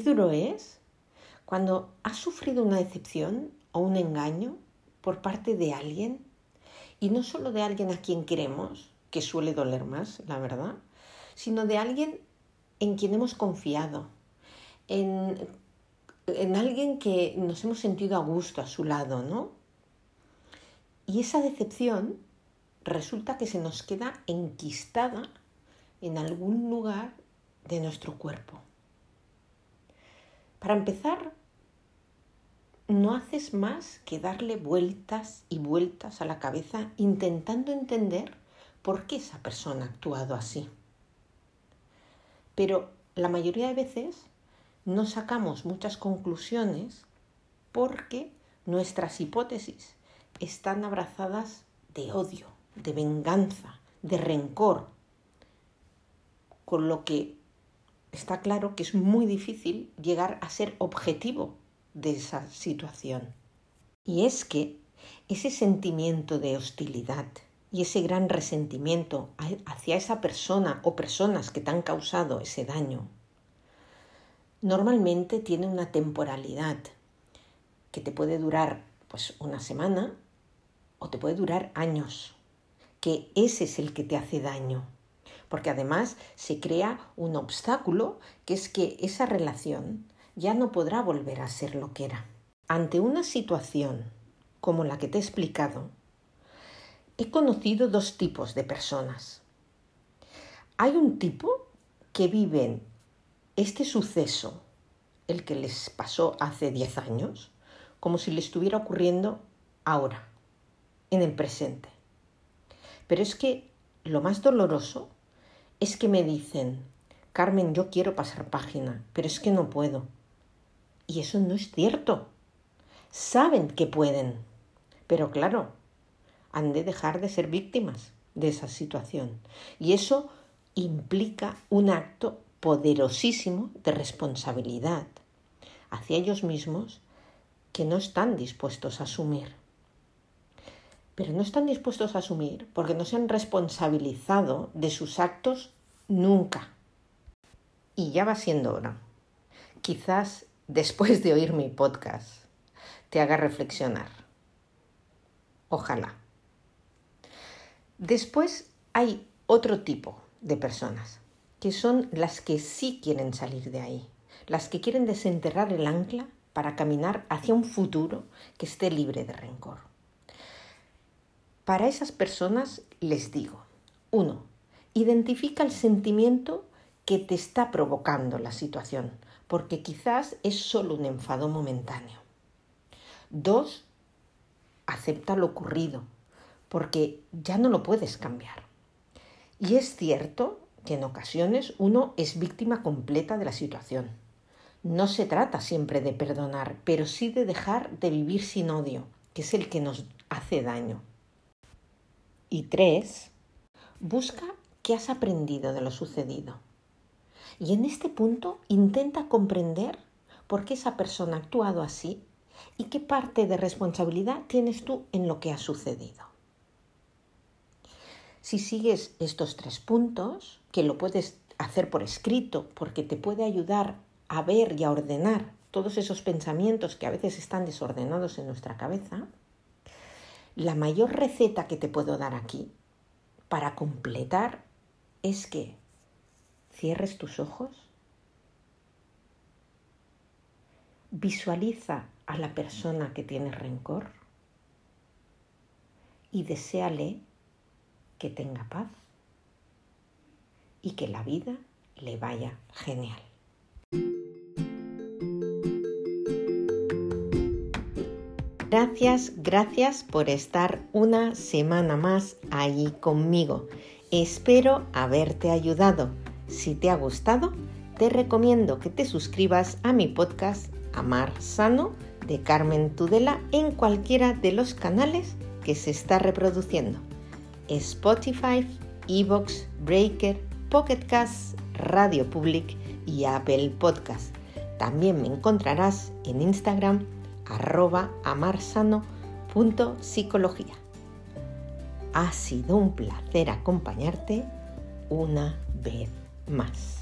Duro es cuando has sufrido una decepción o un engaño por parte de alguien? Y no solo de alguien a quien queremos, que suele doler más, la verdad, sino de alguien en quien hemos confiado, en, en alguien que nos hemos sentido a gusto a su lado, ¿no? Y esa decepción resulta que se nos queda enquistada en algún lugar de nuestro cuerpo. Para empezar, no haces más que darle vueltas y vueltas a la cabeza intentando entender por qué esa persona ha actuado así. Pero la mayoría de veces no sacamos muchas conclusiones porque nuestras hipótesis están abrazadas de odio, de venganza, de rencor, con lo que está claro que es muy difícil llegar a ser objetivo de esa situación. Y es que ese sentimiento de hostilidad y ese gran resentimiento hacia esa persona o personas que te han causado ese daño, normalmente tiene una temporalidad que te puede durar pues una semana o te puede durar años, que ese es el que te hace daño, porque además se crea un obstáculo que es que esa relación ya no podrá volver a ser lo que era. Ante una situación como la que te he explicado, he conocido dos tipos de personas. Hay un tipo que viven este suceso, el que les pasó hace 10 años, como si le estuviera ocurriendo ahora, en el presente. Pero es que lo más doloroso es que me dicen, Carmen, yo quiero pasar página, pero es que no puedo. Y eso no es cierto. Saben que pueden, pero claro, han de dejar de ser víctimas de esa situación. Y eso implica un acto poderosísimo de responsabilidad hacia ellos mismos que no están dispuestos a asumir. Pero no están dispuestos a asumir porque no se han responsabilizado de sus actos nunca. Y ya va siendo hora. Quizás después de oír mi podcast, te haga reflexionar. Ojalá. Después hay otro tipo de personas, que son las que sí quieren salir de ahí, las que quieren desenterrar el ancla para caminar hacia un futuro que esté libre de rencor. Para esas personas les digo, uno, identifica el sentimiento que te está provocando la situación, porque quizás es solo un enfado momentáneo. Dos, acepta lo ocurrido, porque ya no lo puedes cambiar. Y es cierto que en ocasiones uno es víctima completa de la situación. No se trata siempre de perdonar, pero sí de dejar de vivir sin odio, que es el que nos hace daño. Y tres, busca qué has aprendido de lo sucedido. Y en este punto intenta comprender por qué esa persona ha actuado así y qué parte de responsabilidad tienes tú en lo que ha sucedido. Si sigues estos tres puntos, que lo puedes hacer por escrito porque te puede ayudar a ver y a ordenar todos esos pensamientos que a veces están desordenados en nuestra cabeza, la mayor receta que te puedo dar aquí para completar es que cierres tus ojos, visualiza a la persona que tiene rencor y deséale que tenga paz y que la vida le vaya genial. Gracias, gracias por estar una semana más ahí conmigo. Espero haberte ayudado. Si te ha gustado, te recomiendo que te suscribas a mi podcast Amar Sano de Carmen Tudela en cualquiera de los canales que se está reproduciendo. Spotify, Evox, Breaker, Pocket Cast, Radio Public y Apple Podcast. También me encontrarás en Instagram arroba amarsano.psicología. Ha sido un placer acompañarte una vez más.